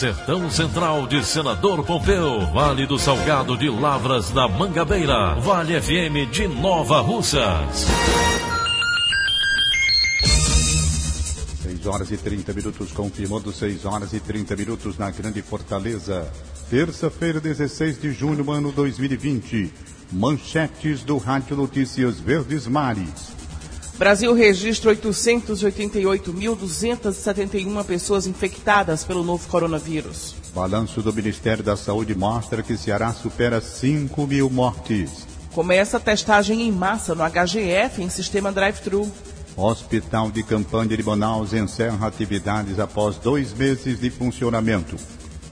Sertão Central de Senador Pompeu, Vale do Salgado de Lavras da Mangabeira, Vale FM de Nova Russas. 6 horas e 30 minutos, confirmando 6 horas e 30 minutos na Grande Fortaleza. Terça-feira, 16 de junho, ano 2020. Manchetes do Rádio Notícias Verdes Mares. Brasil registra 888.271 pessoas infectadas pelo novo coronavírus. Balanço do Ministério da Saúde mostra que Ceará supera 5 mil mortes. Começa a testagem em massa no HGF em sistema drive-thru. Hospital de Campanha de Manaus encerra atividades após dois meses de funcionamento.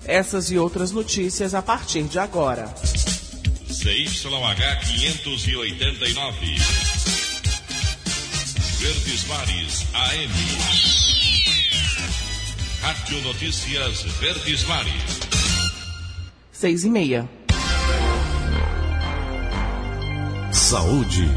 Essas e outras notícias a partir de agora. CYH 589. Verdes Mares AM. Rádio Notícias Verdes Mares. Seis e meia. Saúde.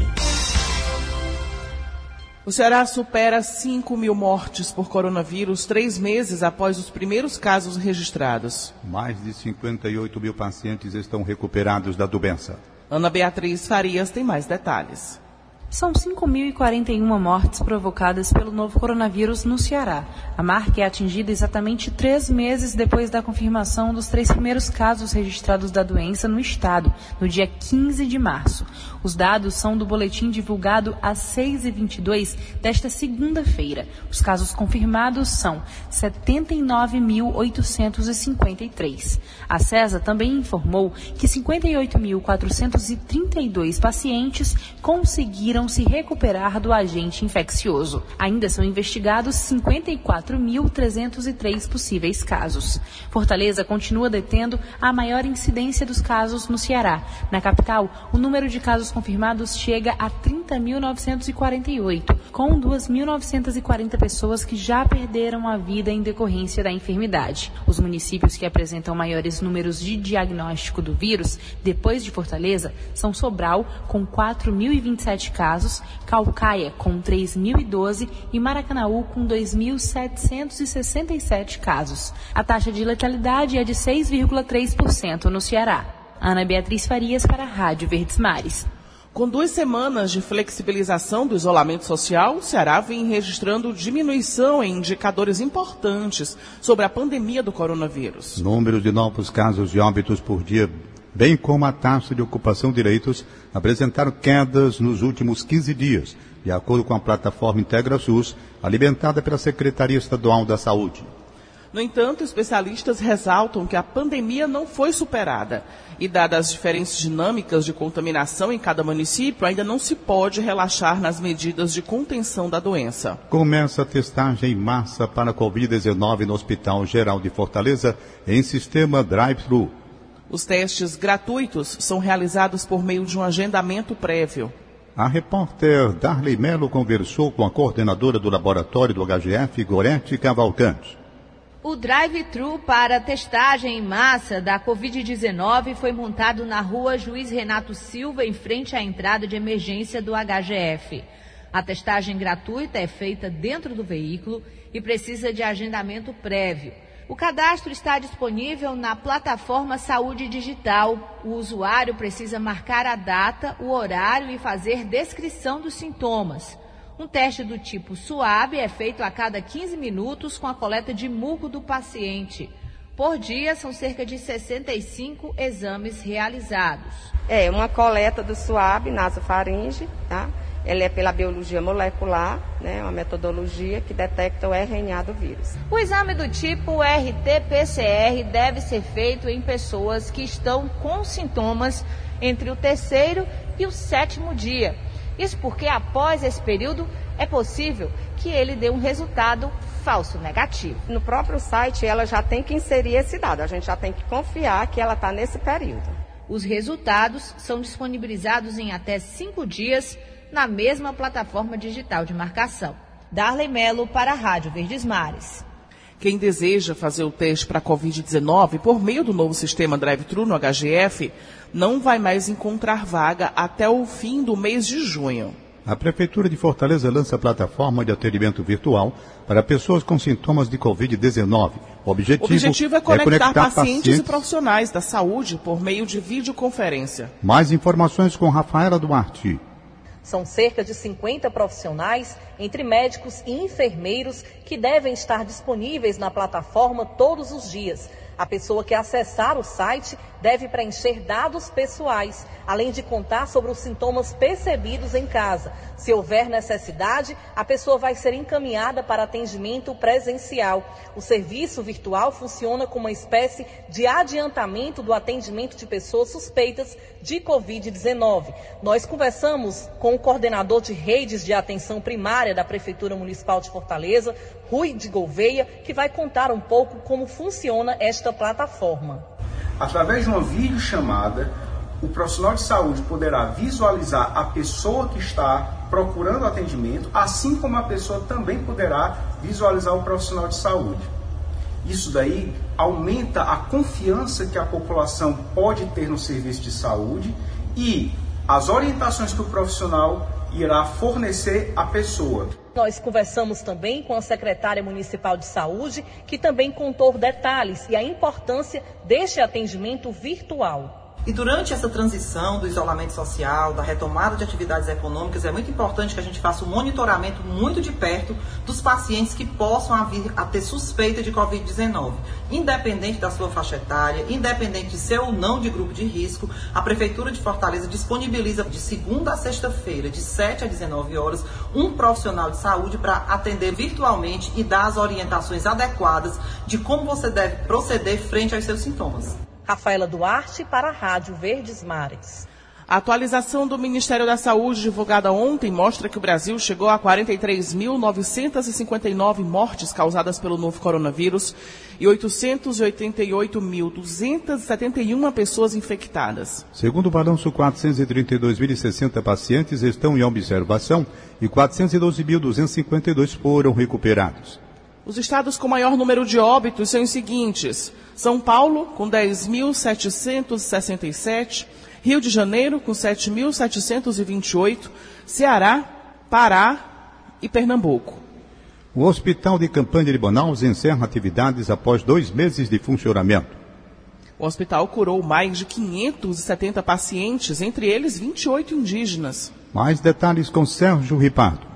O Ceará supera 5 mil mortes por coronavírus três meses após os primeiros casos registrados. Mais de 58 mil pacientes estão recuperados da doença. Ana Beatriz Farias tem mais detalhes. São 5.041 mortes provocadas pelo novo coronavírus no Ceará. A marca é atingida exatamente três meses depois da confirmação dos três primeiros casos registrados da doença no estado, no dia 15 de março. Os dados são do boletim divulgado às 6h22 desta segunda-feira. Os casos confirmados são 79.853. A CESA também informou que 58.432 pacientes conseguiram se recuperar do agente infeccioso. Ainda são investigados 54.303 possíveis casos. Fortaleza continua detendo a maior incidência dos casos no Ceará. Na capital, o número de casos confirmados chega a 30.948, com 2.940 pessoas que já perderam a vida em decorrência da enfermidade. Os municípios que apresentam maiores números de diagnóstico do vírus, depois de Fortaleza, são Sobral, com 4.027 casos, Calcaia, com 3.012 e Maracanaú, com 2.767 casos. A taxa de letalidade é de 6,3% no Ceará. Ana Beatriz Farias para a Rádio Verdes Mares. Com duas semanas de flexibilização do isolamento social, o Ceará vem registrando diminuição em indicadores importantes sobre a pandemia do coronavírus. Números de novos casos de óbitos por dia, bem como a taxa de ocupação de leitos, apresentaram quedas nos últimos 15 dias, de acordo com a plataforma Integra SUS, alimentada pela Secretaria Estadual da Saúde. No entanto, especialistas ressaltam que a pandemia não foi superada e, dadas as diferentes dinâmicas de contaminação em cada município, ainda não se pode relaxar nas medidas de contenção da doença. Começa a testagem em massa para a Covid-19 no Hospital Geral de Fortaleza em sistema drive-thru. Os testes gratuitos são realizados por meio de um agendamento prévio. A repórter Darley Mello conversou com a coordenadora do laboratório do HGF, Gorete Cavalcante. O drive-thru para testagem em massa da Covid-19 foi montado na rua Juiz Renato Silva, em frente à entrada de emergência do HGF. A testagem gratuita é feita dentro do veículo e precisa de agendamento prévio. O cadastro está disponível na plataforma Saúde Digital. O usuário precisa marcar a data, o horário e fazer descrição dos sintomas. Um teste do tipo suave é feito a cada 15 minutos com a coleta de muco do paciente. Por dia, são cerca de 65 exames realizados. É uma coleta do suave nasofaringe, tá? Ele é pela biologia molecular, né, uma metodologia que detecta o RNA do vírus. O exame do tipo RT-PCR deve ser feito em pessoas que estão com sintomas entre o terceiro e o sétimo dia. Isso porque após esse período é possível que ele dê um resultado falso negativo. No próprio site ela já tem que inserir esse dado, a gente já tem que confiar que ela está nesse período. Os resultados são disponibilizados em até cinco dias na mesma plataforma digital de marcação. Darley Melo para a Rádio Verdes Mares. Quem deseja fazer o teste para a Covid-19 por meio do novo sistema drive-thru no HGF não vai mais encontrar vaga até o fim do mês de junho. A Prefeitura de Fortaleza lança a plataforma de atendimento virtual para pessoas com sintomas de Covid-19. O objetivo, o objetivo é, conectar é conectar, pacientes, pacientes e profissionais da saúde por meio de videoconferência. Mais informações com Rafaela Duarte. São cerca de 50 profissionais, entre médicos e enfermeiros, que devem estar disponíveis na plataforma todos os dias. A pessoa que acessar o site deve preencher dados pessoais, além de contar sobre os sintomas percebidos em casa. Se houver necessidade, a pessoa vai ser encaminhada para atendimento presencial. O serviço virtual funciona como uma espécie de adiantamento do atendimento de pessoas suspeitas de Covid-19. Nós conversamos com o coordenador de redes de atenção primária da Prefeitura Municipal de Fortaleza, Rui de Gouveia, que vai contar um pouco como funciona esta plataforma. Através de uma videochamada, o profissional de saúde poderá visualizar a pessoa que está procurando atendimento, assim como a pessoa também poderá visualizar o profissional de saúde. Isso daí aumenta a confiança que a população pode ter no serviço de saúde e as orientações que o profissional irá fornecer à pessoa. Nós conversamos também com a secretária municipal de saúde, que também contou detalhes e a importância deste atendimento virtual. E durante essa transição do isolamento social, da retomada de atividades econômicas, é muito importante que a gente faça um monitoramento muito de perto dos pacientes que possam vir a ter suspeita de Covid-19. Independente da sua faixa etária, independente de ser ou não de grupo de risco, a Prefeitura de Fortaleza disponibiliza de segunda a sexta-feira, de 7 a 19 horas, um profissional de saúde para atender virtualmente e dar as orientações adequadas de como você deve proceder frente aos seus sintomas. Rafaela Duarte para a Rádio Verdes Mares. A atualização do Ministério da Saúde divulgada ontem mostra que o Brasil chegou a 43.959 mortes causadas pelo novo coronavírus e 888.271 pessoas infectadas. Segundo o balanço, 432.060 pacientes estão em observação e 412.252 foram recuperados. Os estados com maior número de óbitos são os seguintes: São Paulo, com 10.767, Rio de Janeiro, com 7.728, Ceará, Pará e Pernambuco. O Hospital de Campanha de Manaus encerra atividades após dois meses de funcionamento. O hospital curou mais de 570 pacientes, entre eles 28 indígenas. Mais detalhes com Sérgio Ripardo.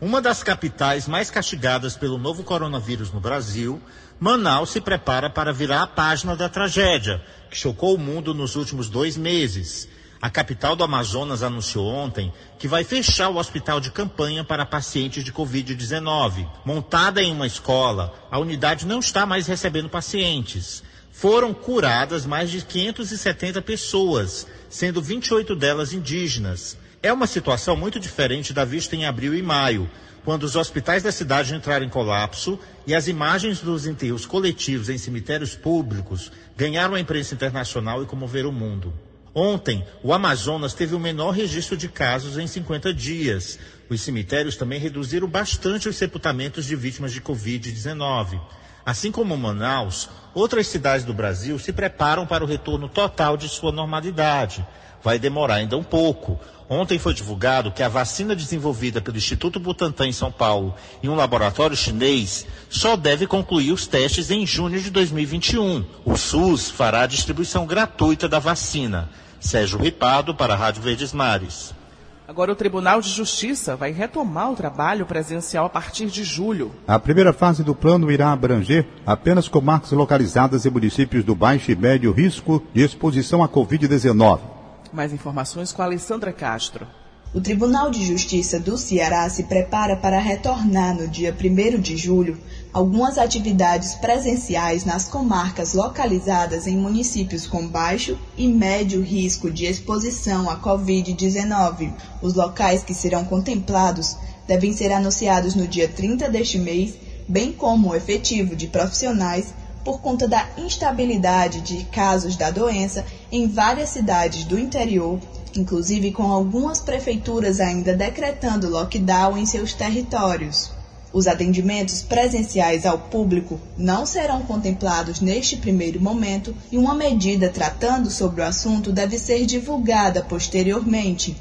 Uma das capitais mais castigadas pelo novo coronavírus no Brasil, Manaus se prepara para virar a página da tragédia, que chocou o mundo nos últimos dois meses. A capital do Amazonas anunciou ontem que vai fechar o hospital de campanha para pacientes de Covid-19. Montada em uma escola, a unidade não está mais recebendo pacientes. Foram curadas mais de 570 pessoas, sendo 28 delas indígenas. É uma situação muito diferente da vista em abril e maio, quando os hospitais da cidade entraram em colapso e as imagens dos enterros coletivos em cemitérios públicos ganharam a imprensa internacional e comoveram o mundo. Ontem, o Amazonas teve o menor registro de casos em 50 dias. Os cemitérios também reduziram bastante os sepultamentos de vítimas de Covid-19. Assim como Manaus, outras cidades do Brasil se preparam para o retorno total de sua normalidade. Vai demorar ainda um pouco. Ontem foi divulgado que a vacina desenvolvida pelo Instituto Butantan em São Paulo e um laboratório chinês só deve concluir os testes em junho de 2021. O SUS fará a distribuição gratuita da vacina. Sérgio Ripado para a Rádio Verdes Mares. Agora o Tribunal de Justiça vai retomar o trabalho presencial a partir de julho. A primeira fase do plano irá abranger apenas comarcas localizadas em municípios do baixo e médio risco de exposição à Covid-19. Mais informações com a Alessandra Castro. O Tribunal de Justiça do Ceará se prepara para retornar no dia 1 de julho algumas atividades presenciais nas comarcas localizadas em municípios com baixo e médio risco de exposição à Covid-19. Os locais que serão contemplados devem ser anunciados no dia 30 deste mês, bem como o efetivo de profissionais por conta da instabilidade de casos da doença em várias cidades do interior inclusive com algumas prefeituras ainda decretando lockdown em seus territórios. Os atendimentos presenciais ao público não serão contemplados neste primeiro momento e uma medida tratando sobre o assunto deve ser divulgada posteriormente.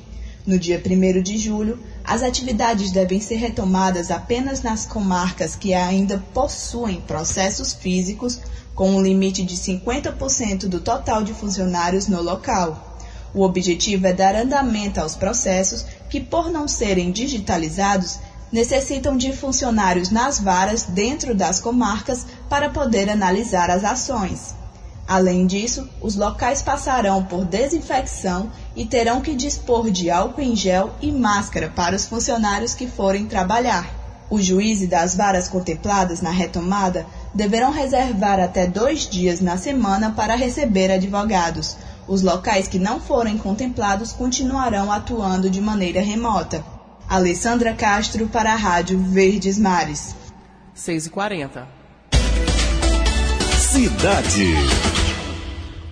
No dia 1 de julho, as atividades devem ser retomadas apenas nas comarcas que ainda possuem processos físicos com um limite de 50% do total de funcionários no local. O objetivo é dar andamento aos processos que, por não serem digitalizados, necessitam de funcionários nas varas dentro das comarcas para poder analisar as ações. Além disso, os locais passarão por desinfecção e terão que dispor de álcool em gel e máscara para os funcionários que forem trabalhar. Os juízes das varas contempladas na retomada deverão reservar até dois dias na semana para receber advogados os locais que não forem contemplados continuarão atuando de maneira remota. Alessandra Castro para a Rádio Verdes Mares. 6h40. Cidade.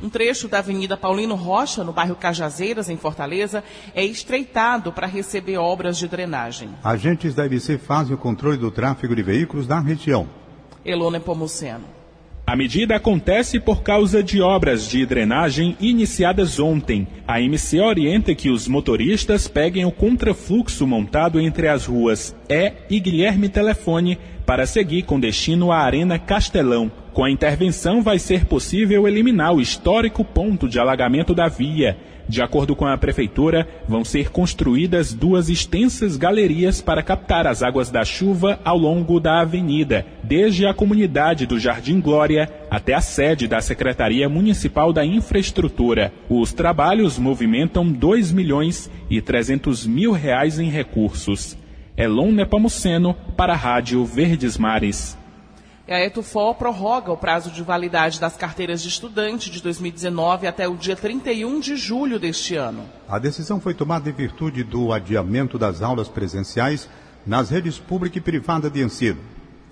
Um trecho da Avenida Paulino Rocha, no bairro Cajazeiras, em Fortaleza, é estreitado para receber obras de drenagem. Agentes da IBC fazem o controle do tráfego de veículos na região. Elona Pomuceno. A medida acontece por causa de obras de drenagem iniciadas ontem. A MC orienta que os motoristas peguem o contrafluxo montado entre as ruas E e Guilherme Telefone para seguir com destino à Arena Castelão. Com a intervenção vai ser possível eliminar o histórico ponto de alagamento da via de acordo com a prefeitura, vão ser construídas duas extensas galerias para captar as águas da chuva ao longo da avenida, desde a comunidade do Jardim Glória até a sede da Secretaria Municipal da Infraestrutura. Os trabalhos movimentam 2 milhões e 300 mil reais em recursos. Elon Nepomuceno para a Rádio Verdes Mares a Etufol prorroga o prazo de validade das carteiras de estudante de 2019 até o dia 31 de julho deste ano. A decisão foi tomada em virtude do adiamento das aulas presenciais nas redes pública e privada de ensino.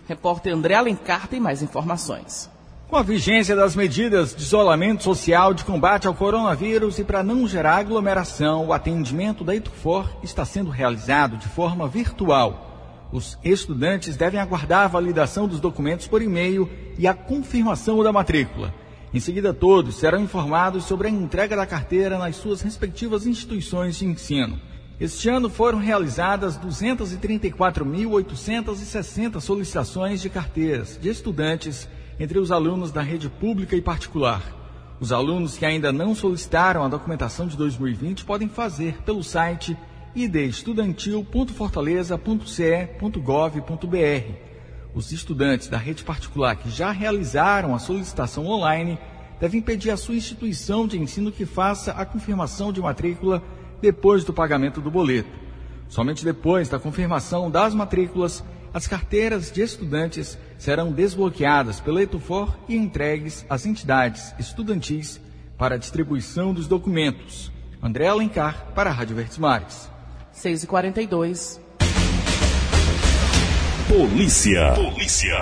Repórter André Alencar tem mais informações. Com a vigência das medidas de isolamento social de combate ao coronavírus e para não gerar aglomeração, o atendimento da Etufor está sendo realizado de forma virtual. Os estudantes devem aguardar a validação dos documentos por e-mail e a confirmação da matrícula. Em seguida, todos serão informados sobre a entrega da carteira nas suas respectivas instituições de ensino. Este ano foram realizadas 234.860 solicitações de carteiras de estudantes entre os alunos da rede pública e particular. Os alunos que ainda não solicitaram a documentação de 2020 podem fazer pelo site idestudantil.fortaleza.ce.gov.br. Os estudantes da rede particular que já realizaram a solicitação online devem pedir à sua instituição de ensino que faça a confirmação de matrícula depois do pagamento do boleto. Somente depois da confirmação das matrículas, as carteiras de estudantes serão desbloqueadas pela Etufor e entregues às entidades estudantis para a distribuição dos documentos. André Alencar, para a Rádio Verdes Mares. 6 e 42 Polícia. Polícia.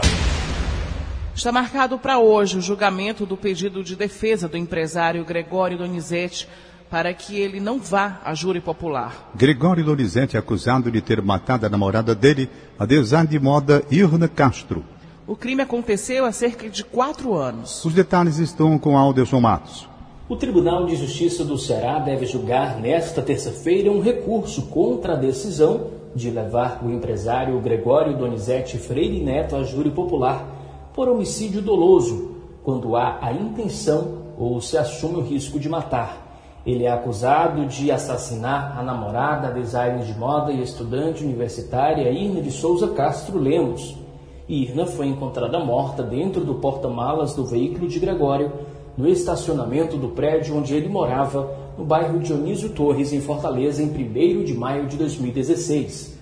Está marcado para hoje o julgamento do pedido de defesa do empresário Gregório Donizete para que ele não vá à júri popular. Gregório Donizete é acusado de ter matado a namorada dele, a design de moda Irna Castro. O crime aconteceu há cerca de quatro anos. Os detalhes estão com Alderson Matos. O Tribunal de Justiça do Ceará deve julgar nesta terça-feira um recurso contra a decisão de levar o empresário Gregório Donizete Freire Neto a júri popular por homicídio doloso, quando há a intenção ou se assume o risco de matar. Ele é acusado de assassinar a namorada, designer de moda e estudante universitária Irna de Souza Castro Lemos. Irna foi encontrada morta dentro do porta-malas do veículo de Gregório no estacionamento do prédio onde ele morava no bairro Dionísio Torres, em Fortaleza, em 1 de maio de 2016.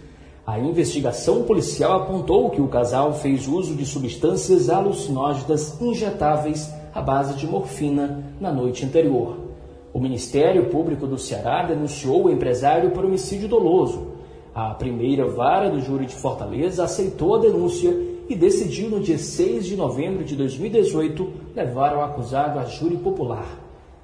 A investigação policial apontou que o casal fez uso de substâncias alucinógenas injetáveis à base de morfina na noite anterior. O Ministério Público do Ceará denunciou o empresário por homicídio doloso. A primeira vara do júri de Fortaleza aceitou a denúncia e decidiu no dia 6 de novembro de 2018 levar o acusado a júri popular.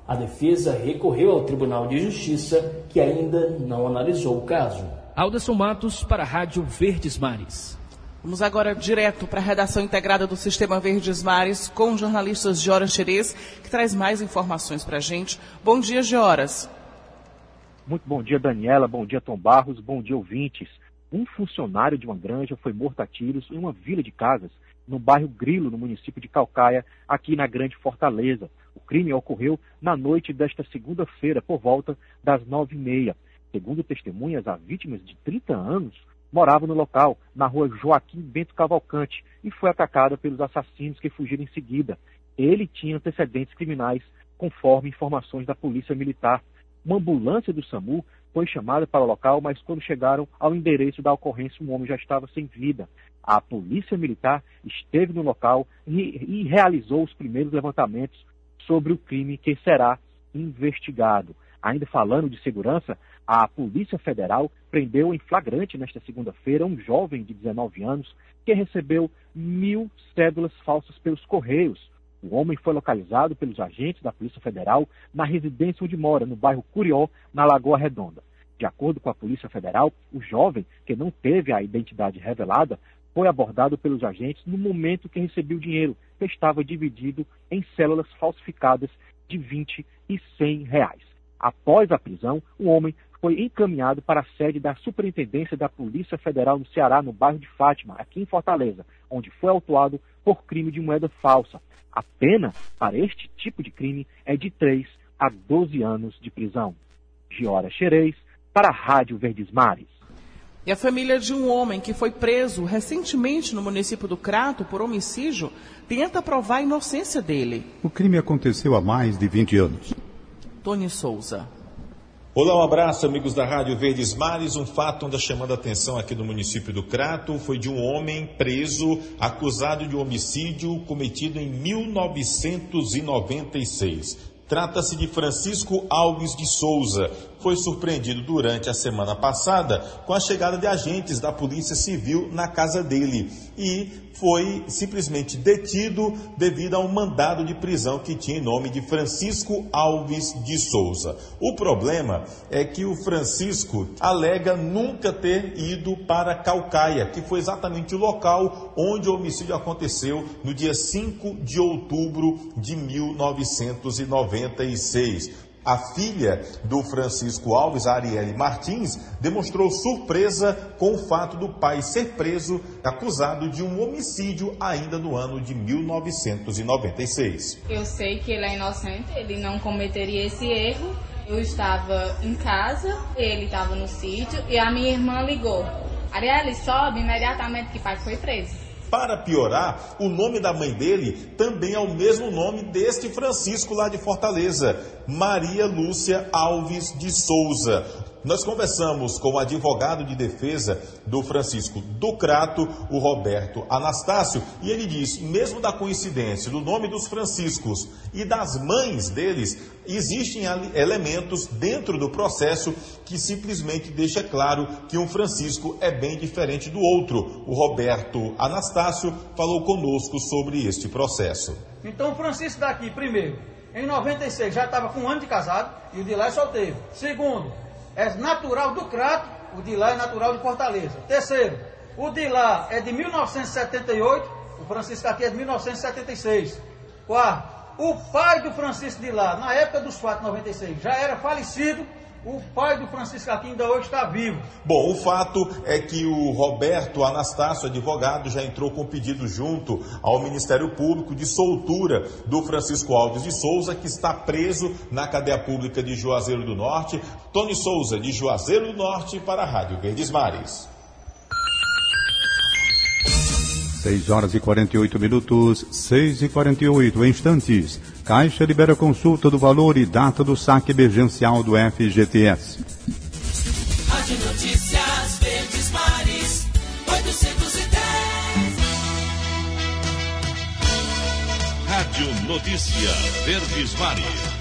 A defesa recorreu ao Tribunal de Justiça, que ainda não analisou o caso. Alderson Matos para a Rádio Verdes Mares. Vamos agora direto para a redação integrada do Sistema Verdes Mares com o jornalista Gioras Xerez, que traz mais informações para a gente. Bom dia, Gioras. Muito bom dia, Daniela. Bom dia, Tom Barros. Bom dia, ouvintes. Um funcionário de uma granja foi morto a tiros em uma vila de casas no bairro Grilo, no município de Calcaia, aqui na Grande Fortaleza. O crime ocorreu na noite desta segunda-feira, por volta das nove e meia. Segundo testemunhas, a vítima de 30 anos morava no local, na rua Joaquim Bento Cavalcante, e foi atacada pelos assassinos que fugiram em seguida. Ele tinha antecedentes criminais, conforme informações da Polícia Militar. Uma ambulância do SAMU foi chamada para o local, mas quando chegaram ao endereço da ocorrência, o homem já estava sem vida. A Polícia Militar esteve no local e, e realizou os primeiros levantamentos sobre o crime que será investigado. Ainda falando de segurança, a Polícia Federal prendeu em flagrante nesta segunda-feira um jovem de 19 anos que recebeu mil cédulas falsas pelos Correios. O homem foi localizado pelos agentes da Polícia Federal na residência onde mora, no bairro Curió, na Lagoa Redonda. De acordo com a Polícia Federal, o jovem, que não teve a identidade revelada, foi abordado pelos agentes no momento que recebeu o dinheiro, que estava dividido em células falsificadas de 20 e 100 reais. Após a prisão, o homem foi encaminhado para a sede da Superintendência da Polícia Federal no Ceará, no bairro de Fátima, aqui em Fortaleza, onde foi autuado por crime de moeda falsa. A pena para este tipo de crime é de 3 a 12 anos de prisão. Giora Xerez, para a Rádio Verdes Mares. E a família de um homem que foi preso recentemente no município do Crato por homicídio tenta provar a inocência dele. O crime aconteceu há mais de 20 anos. Tony Souza. Olá, um abraço, amigos da Rádio Verdes Mares. Um fato anda chamando a atenção aqui no município do Crato foi de um homem preso acusado de homicídio cometido em 1996. Trata-se de Francisco Alves de Souza. Foi surpreendido durante a semana passada com a chegada de agentes da Polícia Civil na casa dele e foi simplesmente detido devido a um mandado de prisão que tinha em nome de Francisco Alves de Souza. O problema é que o Francisco alega nunca ter ido para Calcaia, que foi exatamente o local onde o homicídio aconteceu no dia 5 de outubro de 1996. A filha do Francisco Alves, Arielle Martins, demonstrou surpresa com o fato do pai ser preso, acusado de um homicídio ainda no ano de 1996. Eu sei que ele é inocente, ele não cometeria esse erro. Eu estava em casa, ele estava no sítio e a minha irmã ligou. Arielle, sobe imediatamente que pai foi preso. Para piorar, o nome da mãe dele também é o mesmo nome deste Francisco lá de Fortaleza, Maria Lúcia Alves de Souza. Nós conversamos com o advogado de defesa do Francisco do Crato, o Roberto Anastácio, e ele diz: mesmo da coincidência do nome dos Franciscos e das mães deles, existem elementos dentro do processo que simplesmente deixa claro que um Francisco é bem diferente do outro. O Roberto Anastácio falou conosco sobre este processo. Então, o Francisco daqui, primeiro, em 96 já estava com um ano de casado e o de lá é solteiro. Segundo, é natural do Crato, o de lá é natural de Fortaleza. Terceiro, o de lá é de 1978, o Francisco aqui é de 1976. Quarto, o pai do Francisco de lá, na época dos fatos 96, já era falecido o pai do Francisco aqui ainda hoje está vivo. Bom, o fato é que o Roberto Anastácio, advogado, já entrou com pedido junto ao Ministério Público de soltura do Francisco Alves de Souza, que está preso na cadeia pública de Juazeiro do Norte. Tony Souza, de Juazeiro do Norte, para a Rádio Verdes Mares. 6 horas e 48 minutos, 6 e 48 instantes. Caixa libera consulta do valor e data do saque emergencial do FGTS. Rádio Notícias Verdes Mares, 810. Rádio Notícia Verdes Mares.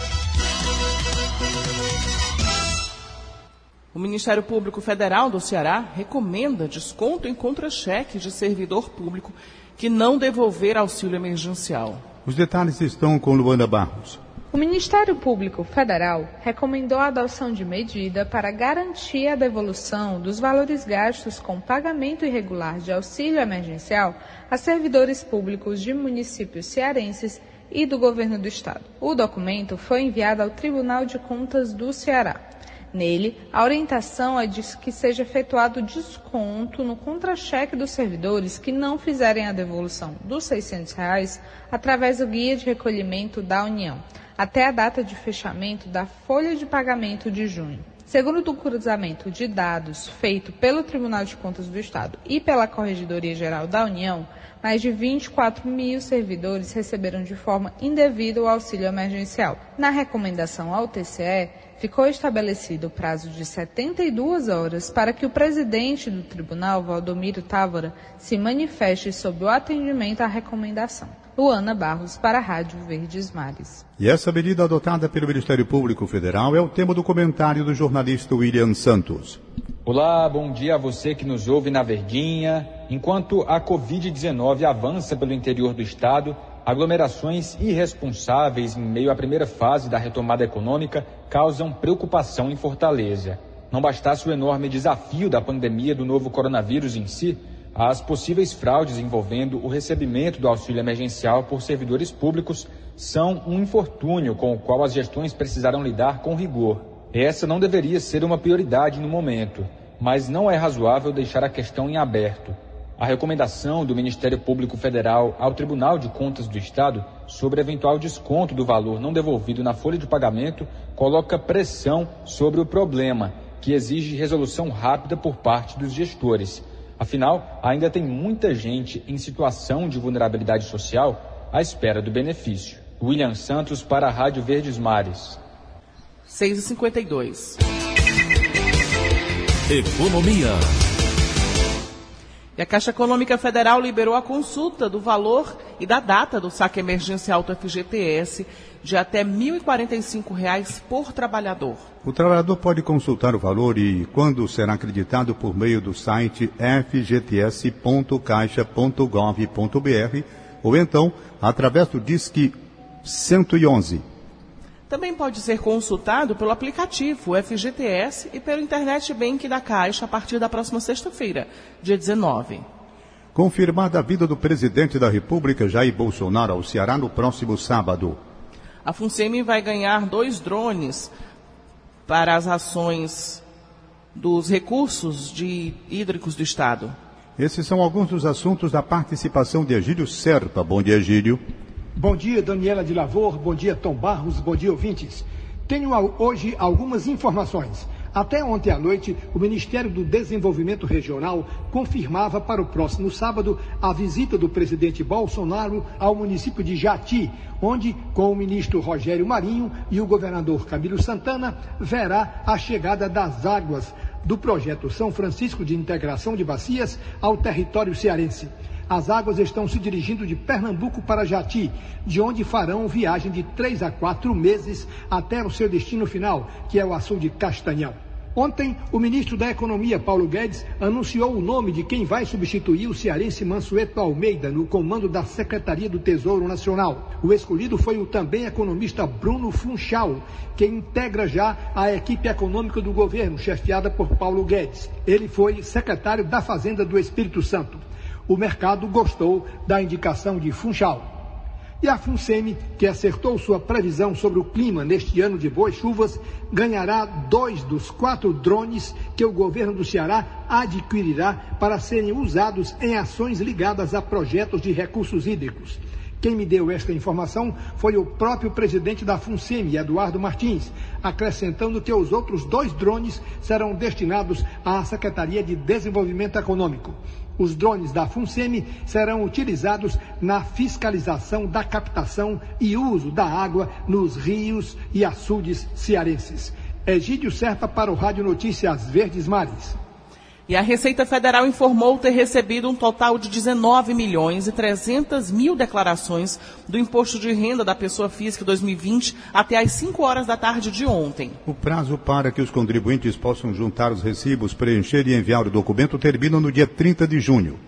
O Ministério Público Federal do Ceará recomenda desconto em contra-cheque de servidor público que não devolver auxílio emergencial. Os detalhes estão com Luana Barros. O Ministério Público Federal recomendou a adoção de medida para garantir a devolução dos valores gastos com pagamento irregular de auxílio emergencial a servidores públicos de municípios cearenses e do governo do estado. O documento foi enviado ao Tribunal de Contas do Ceará. Nele, a orientação é de que seja efetuado desconto no contra-cheque dos servidores que não fizerem a devolução dos 600 reais através do guia de recolhimento da União, até a data de fechamento da folha de pagamento de junho. Segundo o cruzamento de dados feito pelo Tribunal de Contas do Estado e pela Corregedoria Geral da União, mais de 24 mil servidores receberam de forma indevida o auxílio emergencial. Na recomendação ao TCE, ficou estabelecido o prazo de 72 horas para que o presidente do tribunal, Valdomiro Távora, se manifeste sobre o atendimento à recomendação. Luana Barros, para a Rádio Verdes Mares. E essa medida adotada pelo Ministério Público Federal é o tema do comentário do jornalista William Santos. Olá, bom dia a você que nos ouve na Verdinha. Enquanto a Covid-19 avança pelo interior do estado, aglomerações irresponsáveis em meio à primeira fase da retomada econômica causam preocupação em Fortaleza. Não bastasse o enorme desafio da pandemia do novo coronavírus em si, as possíveis fraudes envolvendo o recebimento do auxílio emergencial por servidores públicos são um infortúnio com o qual as gestões precisarão lidar com rigor. Essa não deveria ser uma prioridade no momento, mas não é razoável deixar a questão em aberto. A recomendação do Ministério Público Federal ao Tribunal de Contas do Estado sobre eventual desconto do valor não devolvido na folha de pagamento coloca pressão sobre o problema, que exige resolução rápida por parte dos gestores. Afinal, ainda tem muita gente em situação de vulnerabilidade social à espera do benefício. William Santos para a Rádio Verdes Mares. 6h52. Economia. E a Caixa Econômica Federal liberou a consulta do valor e da data do saque emergencial do FGTS de até R$ 1.045 por trabalhador. O trabalhador pode consultar o valor e quando será acreditado por meio do site fgts.caixa.gov.br ou então através do Disque 111. Também pode ser consultado pelo aplicativo FGTS e pelo Internet Bank da Caixa a partir da próxima sexta-feira, dia 19. Confirmada a vida do presidente da República, Jair Bolsonaro, ao Ceará no próximo sábado. A FUNSEMI vai ganhar dois drones para as ações dos recursos de hídricos do Estado. Esses são alguns dos assuntos da participação de Egílio Serpa. Bom dia, Egílio. Bom dia, Daniela de Lavor. Bom dia, Tom Barros. Bom dia, ouvintes. Tenho hoje algumas informações. Até ontem à noite, o Ministério do Desenvolvimento Regional confirmava para o próximo sábado a visita do presidente Bolsonaro ao município de Jati, onde, com o ministro Rogério Marinho e o governador Camilo Santana, verá a chegada das águas do projeto São Francisco de Integração de Bacias ao território cearense. As águas estão se dirigindo de Pernambuco para Jati, de onde farão viagem de três a quatro meses até o seu destino final, que é o açude Castanhal. Ontem, o ministro da Economia, Paulo Guedes, anunciou o nome de quem vai substituir o cearense Mansueto Almeida no comando da Secretaria do Tesouro Nacional. O escolhido foi o também economista Bruno Funchal, que integra já a equipe econômica do governo, chefiada por Paulo Guedes. Ele foi secretário da Fazenda do Espírito Santo o mercado gostou da indicação de Funchal. E a FUNSEMI, que acertou sua previsão sobre o clima neste ano de boas chuvas, ganhará dois dos quatro drones que o governo do Ceará adquirirá para serem usados em ações ligadas a projetos de recursos hídricos. Quem me deu esta informação foi o próprio presidente da FUNSEMI, Eduardo Martins, acrescentando que os outros dois drones serão destinados à Secretaria de Desenvolvimento Econômico. Os drones da FUNSEMI serão utilizados na fiscalização da captação e uso da água nos rios e açudes cearenses. Egídio Serpa para o Rádio Notícias Verdes Mares. E a Receita Federal informou ter recebido um total de 19 milhões e 300 mil declarações do Imposto de Renda da Pessoa Física 2020 até às 5 horas da tarde de ontem. O prazo para que os contribuintes possam juntar os recibos, preencher e enviar o documento termina no dia 30 de junho.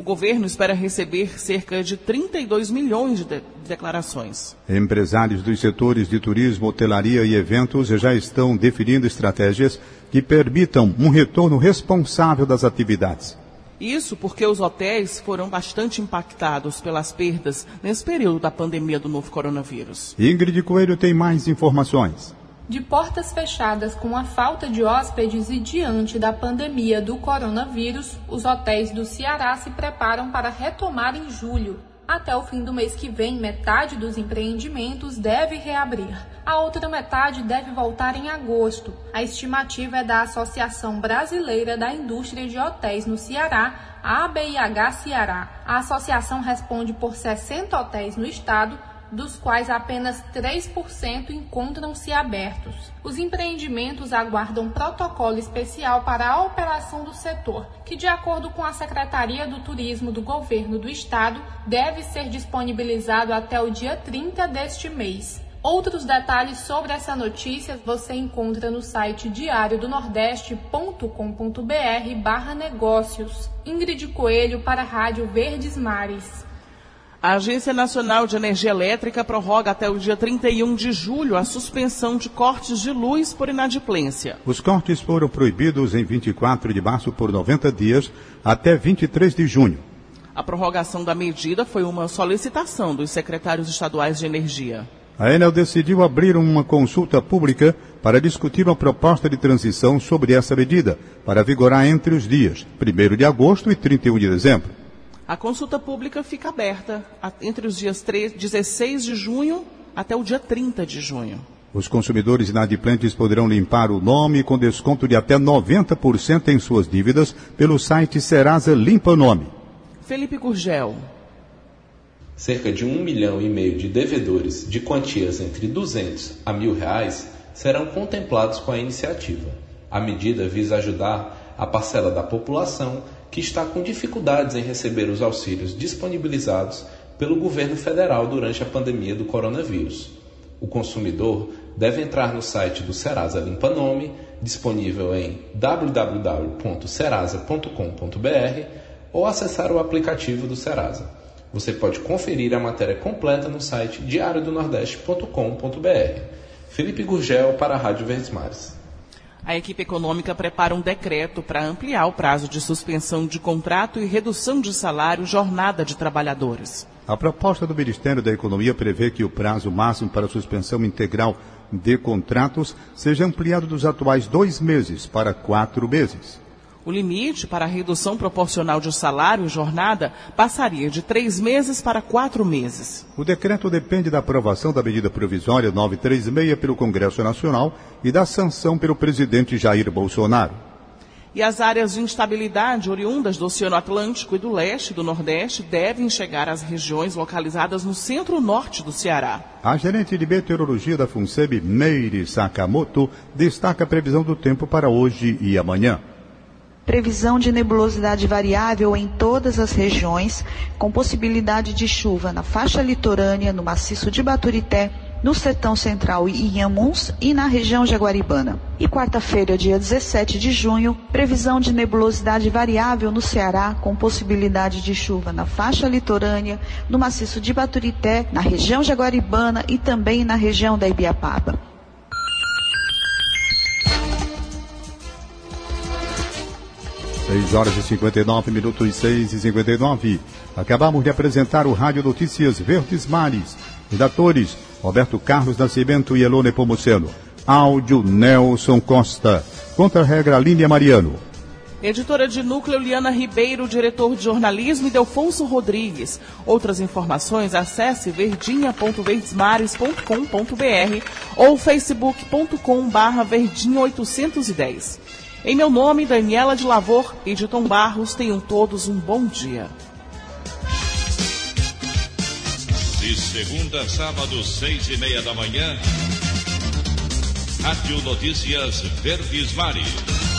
O governo espera receber cerca de 32 milhões de, de declarações. Empresários dos setores de turismo, hotelaria e eventos já estão definindo estratégias que permitam um retorno responsável das atividades. Isso porque os hotéis foram bastante impactados pelas perdas nesse período da pandemia do novo coronavírus. Ingrid Coelho tem mais informações. De portas fechadas com a falta de hóspedes e diante da pandemia do coronavírus, os hotéis do Ceará se preparam para retomar em julho. Até o fim do mês que vem, metade dos empreendimentos deve reabrir. A outra metade deve voltar em agosto. A estimativa é da Associação Brasileira da Indústria de Hotéis no Ceará, ABIH Ceará. A associação responde por 60 hotéis no estado dos quais apenas 3% encontram-se abertos. Os empreendimentos aguardam protocolo especial para a operação do setor, que, de acordo com a Secretaria do Turismo do Governo do Estado, deve ser disponibilizado até o dia 30 deste mês. Outros detalhes sobre essa notícia você encontra no site diariodonordeste.com.br barra negócios. Ingrid Coelho para a Rádio Verdes Mares. A Agência Nacional de Energia Elétrica prorroga até o dia 31 de julho a suspensão de cortes de luz por inadimplência. Os cortes foram proibidos em 24 de março por 90 dias até 23 de junho. A prorrogação da medida foi uma solicitação dos secretários estaduais de energia. A Enel decidiu abrir uma consulta pública para discutir uma proposta de transição sobre essa medida, para vigorar entre os dias 1 de agosto e 31 de dezembro. A consulta pública fica aberta entre os dias 3, 16 de junho até o dia 30 de junho. Os consumidores inadimplentes poderão limpar o nome com desconto de até 90% em suas dívidas pelo site Serasa Limpa Nome. Felipe Gurgel. Cerca de um milhão e meio de devedores de quantias entre 200 a mil reais serão contemplados com a iniciativa. A medida visa ajudar a parcela da população que está com dificuldades em receber os auxílios disponibilizados pelo governo federal durante a pandemia do coronavírus. O consumidor deve entrar no site do Serasa Limpa Nome, disponível em www.serasa.com.br ou acessar o aplicativo do Serasa. Você pode conferir a matéria completa no site diariodonordeste.com.br. Felipe Gurgel para a Rádio Verdes Mares. A equipe econômica prepara um decreto para ampliar o prazo de suspensão de contrato e redução de salário jornada de trabalhadores. A proposta do Ministério da Economia prevê que o prazo máximo para suspensão integral de contratos seja ampliado dos atuais dois meses para quatro meses. O limite para a redução proporcional de salário e jornada passaria de três meses para quatro meses. O decreto depende da aprovação da medida provisória 936 pelo Congresso Nacional e da sanção pelo presidente Jair Bolsonaro. E as áreas de instabilidade oriundas do Oceano Atlântico e do leste e do Nordeste devem chegar às regiões localizadas no centro-norte do Ceará. A gerente de meteorologia da FUNSEB, Meire Sakamoto, destaca a previsão do tempo para hoje e amanhã previsão de nebulosidade variável em todas as regiões, com possibilidade de chuva na faixa litorânea, no maciço de Baturité, no Sertão Central e em Amuns e na região jaguaribana. E quarta-feira, dia 17 de junho, previsão de nebulosidade variável no Ceará, com possibilidade de chuva na faixa litorânea, no maciço de Baturité, na região jaguaribana e também na região da Ibiapaba. 6 horas e 59 minutos, 6 e 59. Acabamos de apresentar o Rádio Notícias Verdes Mares. Redatores, Roberto Carlos Nascimento e Elone Pomuceno. Áudio, Nelson Costa. Contra-regra, Línia Mariano. Editora de núcleo Liana Ribeiro, diretor de jornalismo e Delfonso Rodrigues. Outras informações acesse verdinha.verdesmares.com.br ou facebook.com barra verdinha 810. Em meu nome, Daniela de Lavor e de Tom Barros, tenham todos um bom dia. De segunda a sábado, seis e meia da manhã, Rádio Notícias Verdes Mares.